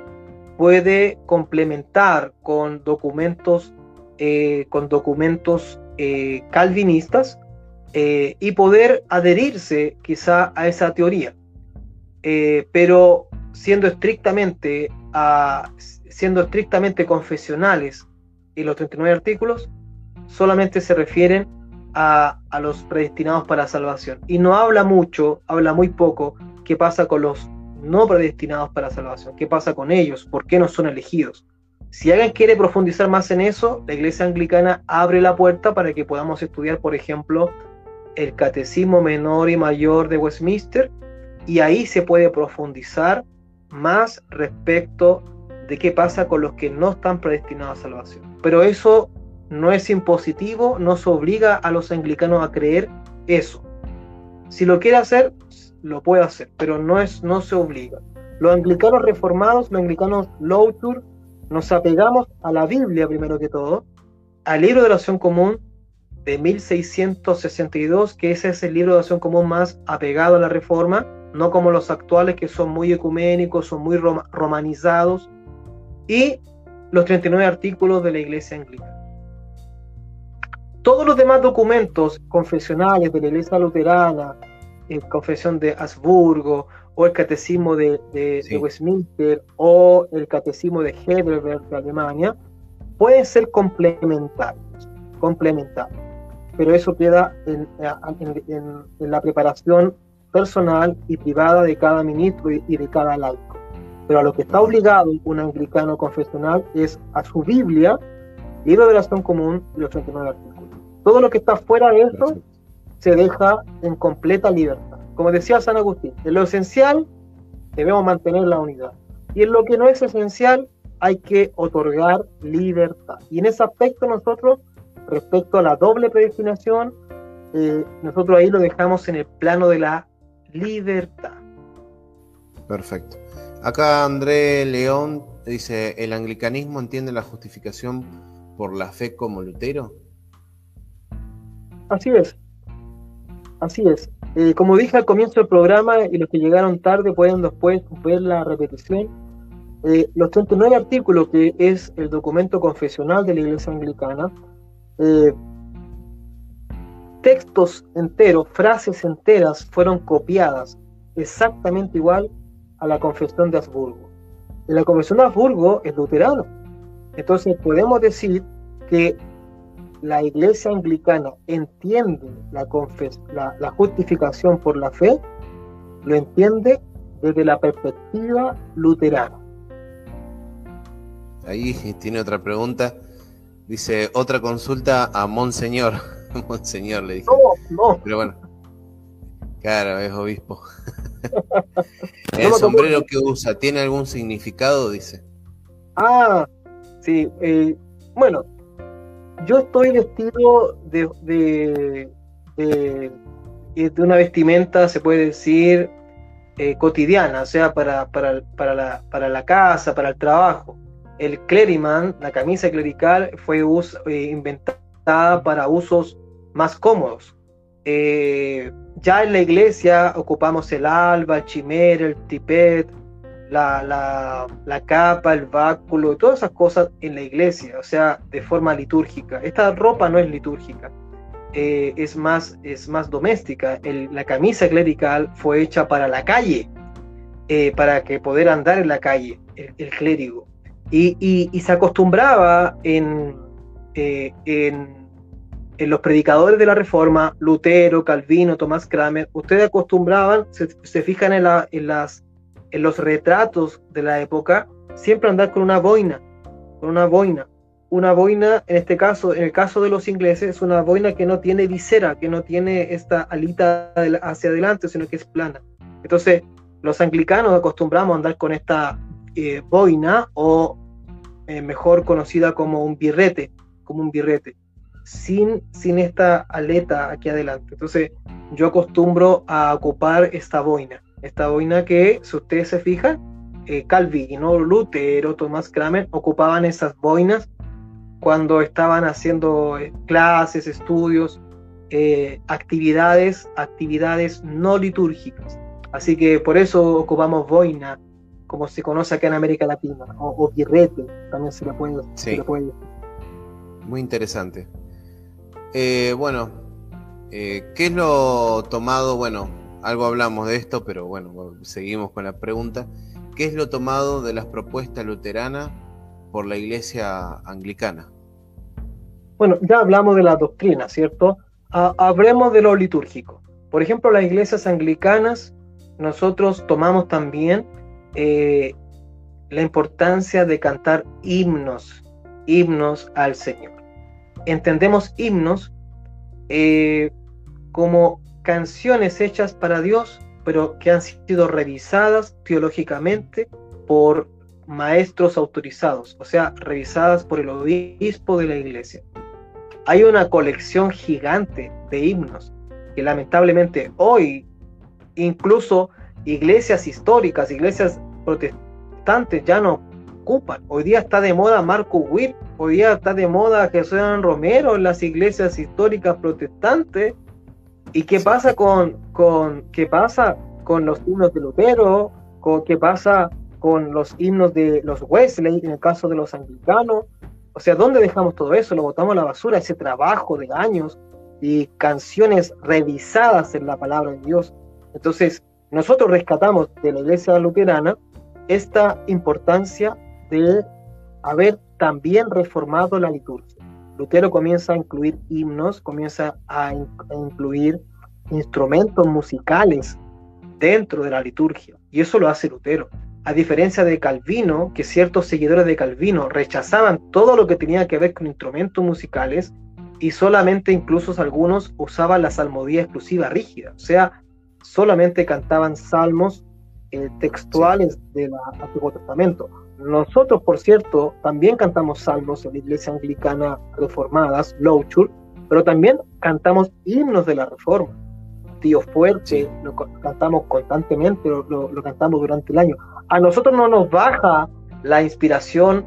puede complementar con documentos, eh, con documentos eh, calvinistas eh, y poder adherirse quizá a esa teoría. pero siendo estrictamente, siendo estrictamente confesionales y los 39 artículos, solamente se refieren a, los predestinados para salvación. Y no habla mucho, habla muy poco, qué pasa con los no predestinados para salvación, qué pasa con ellos, por qué no son elegidos. Si alguien quiere profundizar más en eso, la Iglesia Anglicana abre la puerta para que podamos estudiar, por ejemplo, el Catecismo Menor y Mayor de Westminster, y ahí se puede profundizar más respecto de qué pasa con los que no están predestinados a salvación. Pero eso no es impositivo, no se obliga a los anglicanos a creer eso. Si lo quiere hacer, lo puede hacer, pero no, es, no se obliga. Los anglicanos reformados, los anglicanos Loutur, nos apegamos a la Biblia primero que todo, al libro de oración común de 1662, que ese es el libro de oración común más apegado a la reforma, no como los actuales que son muy ecuménicos, son muy romanizados, y los 39 artículos de la iglesia anglicana. Todos los demás documentos confesionales de la Iglesia Luterana, la Confesión de Habsburgo, o el Catecismo de, Westminster, o el Catecismo de Heidelberg de Alemania, pueden ser complementarios, complementarios. Pero eso queda en, la preparación personal y privada de cada ministro y, y de cada laico. Pero a lo que está obligado un anglicano confesional es a su Biblia, libro de la acción común y los 39 artículos. Todo lo que está fuera de eso se deja en completa libertad. Como decía San Agustín, en lo esencial debemos mantener la unidad. Y en lo que no es esencial hay que otorgar libertad. Y en ese aspecto nosotros, respecto a la doble predestinación, eh, nosotros ahí lo dejamos en el plano de la libertad. Perfecto. Acá André León dice, ¿el anglicanismo entiende la justificación por la fe como Lutero? Así es. Así es. Eh, como dije al comienzo del programa, y los que llegaron tarde pueden después ver la repetición, eh, los 39 artículos, que es el documento confesional de la Iglesia Anglicana, eh, textos enteros, frases enteras fueron copiadas exactamente igual a la confesión de Habsburgo. Y la confesión de Habsburgo es luterana. Entonces podemos decir que la iglesia anglicana entiende la, la, justificación por la fe, lo entiende desde la perspectiva luterana. Ahí tiene otra pregunta. Dice, otra consulta a Monseñor. Monseñor le dije. No, no. Pero bueno. Claro, es obispo. ¿El sombrero que usa tiene algún significado? Dice. Ah, sí. Eh, bueno, yo estoy vestido de, de, de, una vestimenta, se puede decir, eh, cotidiana, o sea, para, para, para, la, para la casa, para el trabajo. El cleriman, la camisa clerical, fue eh, inventada para usos más cómodos. Eh, ya en la iglesia ocupamos el alba, el chimera, el tipet, la, capa, el báculo, todas esas cosas en la iglesia, o sea, de forma litúrgica. Esta ropa no es litúrgica, eh, es, más, es más doméstica. la camisa clerical fue hecha para la calle, eh, para que poder andar en la calle, el, clérigo. Y, se acostumbraba en, eh, en, en, los predicadores de la Reforma, Lutero, Calvino, Tomás Kramer, ustedes acostumbraban, se, se fijan la, en las en los retratos de la época, siempre andar con una boina, con una boina. Una boina, en este caso, en el caso de los ingleses, es una boina que no tiene visera, que no tiene esta alita hacia adelante, sino que es plana. Entonces, los anglicanos acostumbramos a andar con esta eh, boina o eh, mejor conocida como un birrete, como un birrete, sin, sin esta aleta aquí adelante. Entonces, yo acostumbro a ocupar esta boina. Esta boina que, si ustedes se fijan, eh, Calvino, Lutero, Tomás Kramer ocupaban esas boinas cuando estaban haciendo eh, clases, estudios, eh, actividades, actividades no litúrgicas. Así que por eso ocupamos boina, como se conoce acá en América Latina, o, birrete, también se le puede, se puede decir. Muy interesante. bueno, ¿qué es lo tomado? Bueno, algo hablamos de esto, pero bueno, seguimos con la pregunta. ¿Qué es lo tomado de las propuestas luteranas por la iglesia anglicana? Bueno, ya hablamos de la doctrina, ¿cierto? hablemos de lo litúrgico. Por ejemplo, las iglesias anglicanas, nosotros tomamos también eh, la importancia de cantar himnos, himnos al Señor. Entendemos himnos eh, como canciones hechas para Dios, pero que han sido revisadas teológicamente por maestros autorizados, o sea, revisadas por el obispo de la iglesia. Hay una colección gigante de himnos que lamentablemente hoy incluso iglesias históricas, iglesias protestantes ya no ocupan. Hoy día está de moda Marco Witt, hoy día está de moda Jesús Romero en las iglesias históricas protestantes ¿Y qué pasa con, con, qué pasa con los himnos de Lutero? Con, ¿Qué pasa con los himnos de los Wesley, en el caso de los anglicanos? O sea, ¿dónde dejamos todo eso? Lo botamos a la basura, ese trabajo de años y canciones revisadas en la palabra de Dios. Entonces, nosotros rescatamos de la iglesia luterana esta importancia de haber también reformado la liturgia. Lutero comienza a incluir himnos, comienza a, incluir instrumentos musicales dentro de la liturgia. Y eso lo hace Lutero. A diferencia de Calvino, que ciertos seguidores de Calvino rechazaban todo lo que tenía que ver con instrumentos musicales y solamente incluso algunos usaban la salmodía exclusiva rígida, o sea, solamente cantaban salmos eh, textuales del Antiguo Testamento. Nosotros, por cierto, también cantamos salmos en la iglesia anglicana reformadas, Louchur, pero también cantamos himnos de la reforma. Tío Fuerte, lo cantamos constantemente, lo, cantamos durante el año. A nosotros no nos baja la inspiración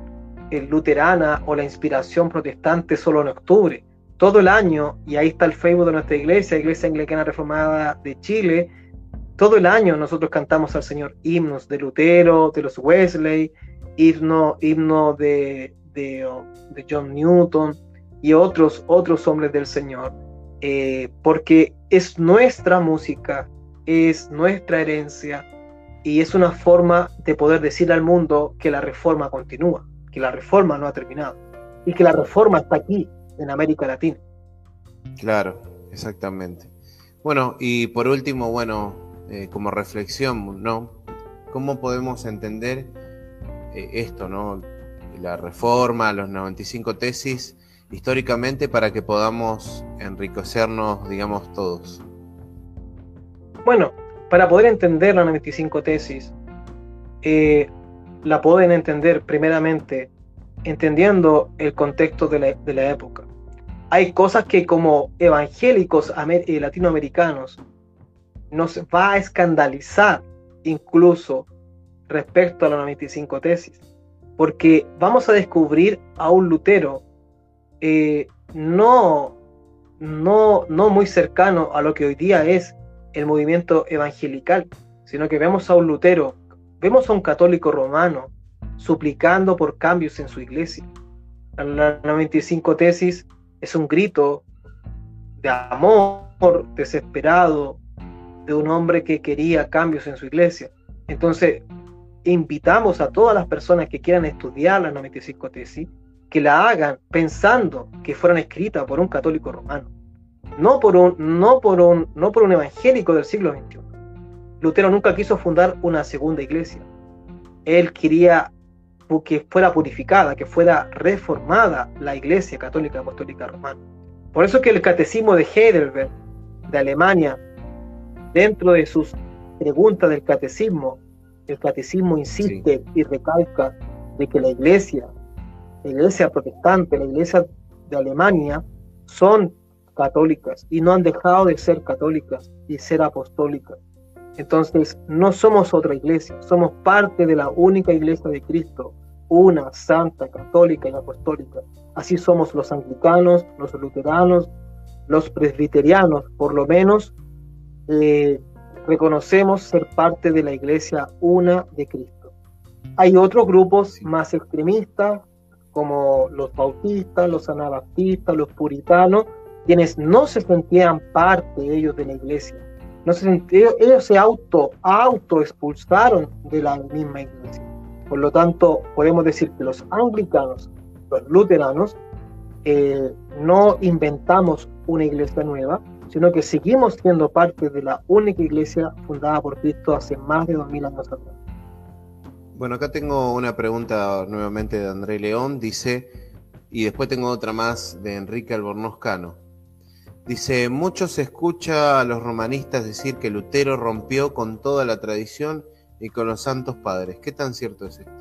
eh, luterana o la inspiración protestante solo en octubre. Todo el año, y ahí está el Facebook de nuestra iglesia, Iglesia Anglicana Reformada de Chile, todo el año nosotros cantamos al Señor himnos de Lutero, de los Wesley, himno, himno de, de, John Newton y otros, otros hombres del Señor. eh, porque es nuestra música, es nuestra herencia y es una forma de poder decir al mundo que la reforma continúa, que la reforma no ha terminado y que la reforma está aquí, en América Latina. Claro, exactamente. Bueno, y por último, bueno, eh, como reflexión, ¿no? ¿Cómo podemos entender eh, esto, ¿no? La reforma, los 95 tesis, históricamente para que podamos enriquecernos, digamos, todos. Bueno, para poder entender la 95 tesis, eh, la pueden entender primeramente entendiendo el contexto de la, época. Hay cosas que como evangélicos eh, latinoamericanos nos va a escandalizar incluso respecto a la 95 tesis, porque vamos a descubrir a un Lutero eh, no, no, no muy cercano a lo que hoy día es el movimiento evangelical, sino que vemos a un Lutero, vemos a un católico romano suplicando por cambios en su iglesia. La 95 tesis es un grito de amor desesperado de un hombre que quería cambios en su iglesia. Entonces, invitamos a todas las personas que quieran estudiar la 95 tesis que la hagan pensando que fueran escritas por un católico romano, no por un, no por un, no por un evangélico del siglo XXI. Lutero nunca quiso fundar una segunda iglesia. Él quería que fuera purificada, que fuera reformada la iglesia católica apostólica romana. Por eso que el catecismo de Heidelberg, de Alemania, dentro de sus preguntas del catecismo, el catecismo insiste y recalca de que la iglesia la iglesia protestante, la iglesia de Alemania, son católicas y no han dejado de ser católicas y ser apostólicas. Entonces, no somos otra iglesia, somos parte de la única iglesia de Cristo, una, santa, católica y apostólica. Así somos los anglicanos, los luteranos, los presbiterianos, por lo menos eh, reconocemos ser parte de la iglesia una de Cristo. Hay otros grupos más extremistas, como los bautistas, los anabaptistas, los puritanos, quienes no se sentían parte ellos de la iglesia. No se sentían, ellos se auto, auto expulsaron de la misma iglesia. Por lo tanto, podemos decir que los anglicanos, los luteranos, eh, no inventamos una iglesia nueva, sino que seguimos siendo parte de la única iglesia fundada por Cristo hace más de dos mil años atrás. Bueno, acá tengo una pregunta nuevamente de André León, dice, y después tengo otra más de Enrique Albornoz Cano. Dice, mucho se escucha a los romanistas decir que Lutero rompió con toda la tradición y con los santos padres. ¿Qué tan cierto es esto?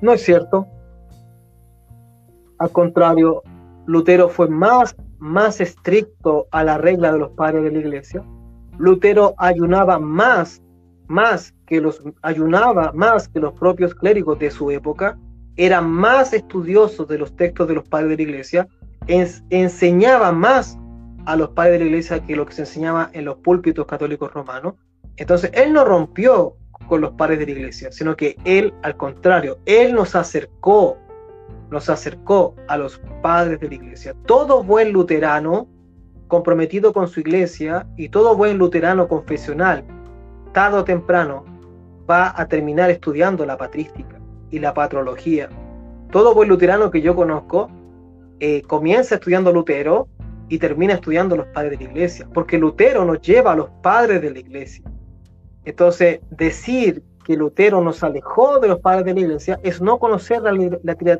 No es cierto. Al contrario, Lutero fue más, más estricto a la regla de los padres de la iglesia. Lutero ayunaba más más que los ayunaba más que los propios clérigos de su época, era más estudioso de los textos de los padres de la iglesia, enseñaba más a los padres de la iglesia que lo que se enseñaba en los púlpitos católicos romanos. Entonces, él no rompió con los padres de la iglesia, sino que él, al contrario, él nos acercó, nos acercó a los padres de la iglesia. Todo buen luterano comprometido con su iglesia y todo buen luterano confesional tarde o temprano va a terminar estudiando la patrística y la patrología. Todo buen luterano que yo conozco eh, comienza estudiando Lutero y termina estudiando los padres de la iglesia, porque Lutero nos lleva a los padres de la iglesia. Entonces, decir que Lutero nos alejó de los padres de la iglesia es no conocer la,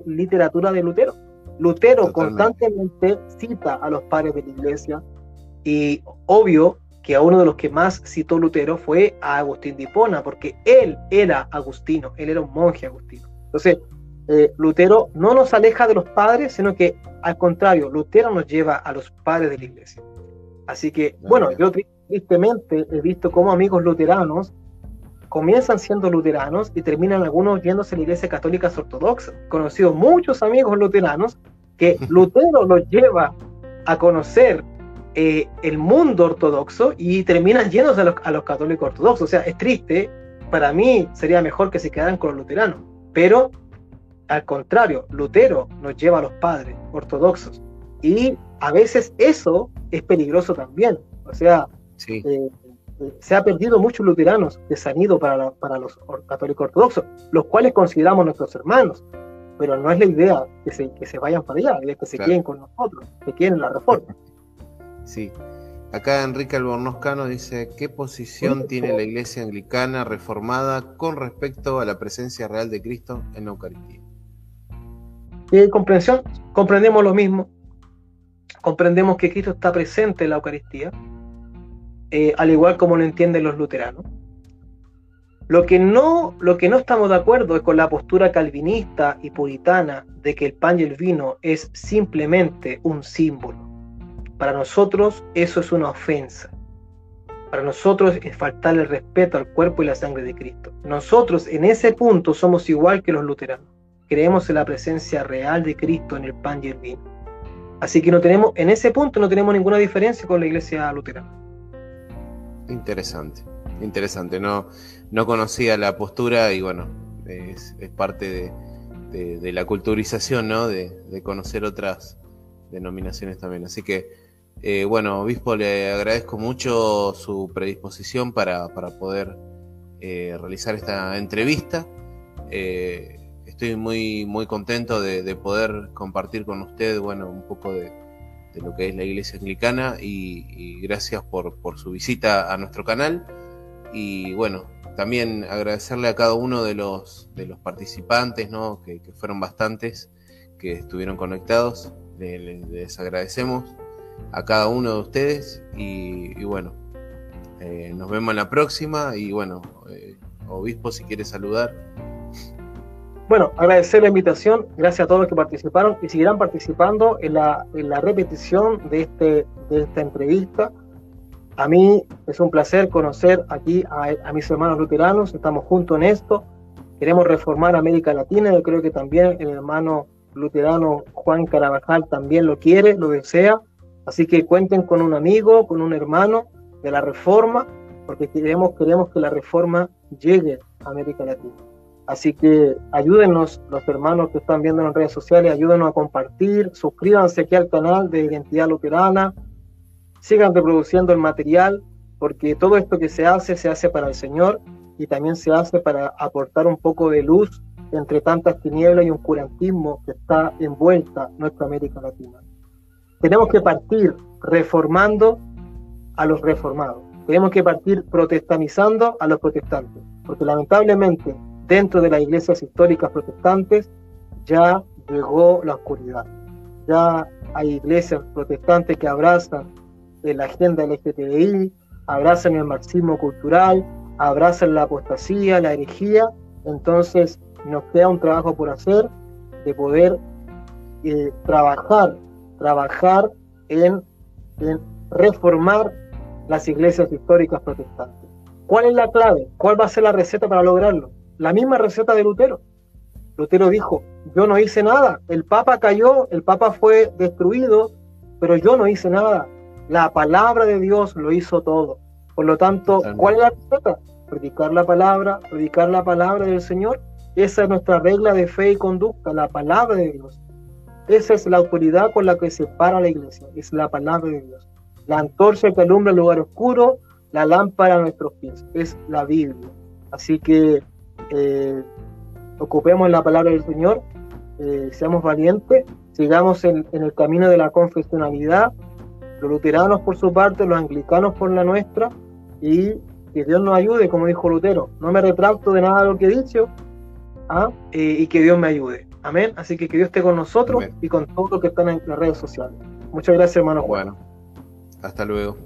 literatura de Lutero. Lutero constantemente cita a los padres de la iglesia y obvio que a uno de los que más citó Lutero fue a Agustín de Hipona, porque él era agustino, él era un monje agustino. Entonces, eh, Lutero no nos aleja de los padres, sino que al contrario, Lutero nos lleva a los padres de la iglesia. Así que, bueno, yo tristemente he visto cómo amigos luteranos comienzan siendo luteranos y terminan algunos yéndose a la iglesia católica ortodoxa. He conocido muchos amigos luteranos que Lutero los lleva a conocer eh, el mundo ortodoxo y terminan yéndose a los, a los católicos ortodoxos. O sea, es triste. Para mí sería mejor que se quedaran con los luteranos. Pero al contrario, Lutero nos lleva a los padres ortodoxos. Y a veces eso es peligroso también. O sea, eh, eh, se ha perdido muchos luteranos que se han ido para, para los católicos ortodoxos, los cuales consideramos nuestros hermanos. Pero no es la idea que se, que se vayan para allá, es que se queden con nosotros, que quieren la reforma. Sí. Acá Enrique Albornoz dice, ¿qué posición tiene la iglesia anglicana reformada con respecto a la presencia real de Cristo en la Eucaristía? ¿Qué comprensión? Comprendemos lo mismo. Comprendemos que Cristo está presente en la Eucaristía, eh, al igual como lo entienden los luteranos. Lo que, no, lo que no estamos de acuerdo es con la postura calvinista y puritana de que el pan y el vino es simplemente un símbolo para nosotros eso es una ofensa. Para nosotros es faltarle el respeto al cuerpo y la sangre de Cristo. Nosotros en ese punto somos igual que los luteranos. Creemos en la presencia real de Cristo en el pan y el vino. Así que no tenemos, en ese punto no tenemos ninguna diferencia con la iglesia luterana. Interesante, interesante. No, no conocía la postura y bueno, es, parte de, la culturización, ¿no? De, de conocer otras denominaciones también. Así que eh, bueno, obispo, le agradezco mucho su predisposición para, poder eh, realizar esta entrevista. Eh, estoy muy, muy contento de, poder compartir con usted, bueno, un poco de, lo que es la Iglesia Anglicana y, gracias por, su visita a nuestro canal. Y bueno, también agradecerle a cada uno de los, de los participantes, ¿no? que, fueron bastantes, que estuvieron conectados. les agradecemos a cada uno de ustedes y, bueno, eh, nos vemos en la próxima y bueno, eh, obispo si quiere saludar. Bueno, agradecer la invitación, gracias a todos los que participaron y seguirán participando en la, en la repetición de, este, de esta entrevista. A mí es un placer conocer aquí a, a, mis hermanos luteranos, estamos juntos en esto, queremos reformar América Latina, yo creo que también el hermano luterano Juan Carabajal también lo quiere, lo desea, Así que cuenten con un amigo, con un hermano de la reforma, porque queremos, queremos que la reforma llegue a América Latina. Así que ayúdenos, los hermanos que están viendo en redes sociales, ayúdenos a compartir, suscríbanse aquí al canal de Identidad Luterana, sigan reproduciendo el material, porque todo esto que se hace, se hace para el Señor y también se hace para aportar un poco de luz entre tantas tinieblas y un curantismo que está envuelta nuestra América Latina. Tenemos que partir reformando a los reformados. Tenemos que partir protestanizando a los protestantes. Porque lamentablemente dentro de las iglesias históricas protestantes ya llegó la oscuridad. Ya hay iglesias protestantes que abrazan la agenda LGTBI, abrazan el marxismo cultural, abrazan la apostasía, la herejía. Entonces nos queda un trabajo por hacer de poder eh, trabajar trabajar en, reformar las iglesias históricas protestantes. ¿Cuál es la clave? ¿Cuál va a ser la receta para lograrlo? La misma receta de Lutero. Lutero dijo, yo no hice nada, el Papa cayó, el Papa fue destruido, pero yo no hice nada. La palabra de Dios lo hizo todo. Por lo tanto, ¿cuál es la receta? Predicar la palabra, predicar la palabra del Señor. Esa es nuestra regla de fe y conducta, la palabra de Dios. Esa es la autoridad con la que se para la iglesia, es la palabra de Dios. La antorcha que alumbra el lugar oscuro, la lámpara a nuestros pies, es la Biblia. Así que eh, ocupemos la palabra del Señor, eh, seamos valientes, sigamos en, el camino de la confesionalidad, los luteranos por su parte, los anglicanos por la nuestra, y que Dios nos ayude, como dijo Lutero. No me retracto de nada de lo que he dicho, ¿ah? eh, y que Dios me ayude. Amén. Así que que Dios esté con nosotros y con todos los que están en las redes sociales. Muchas gracias, hermano Juan. Bueno, hasta luego.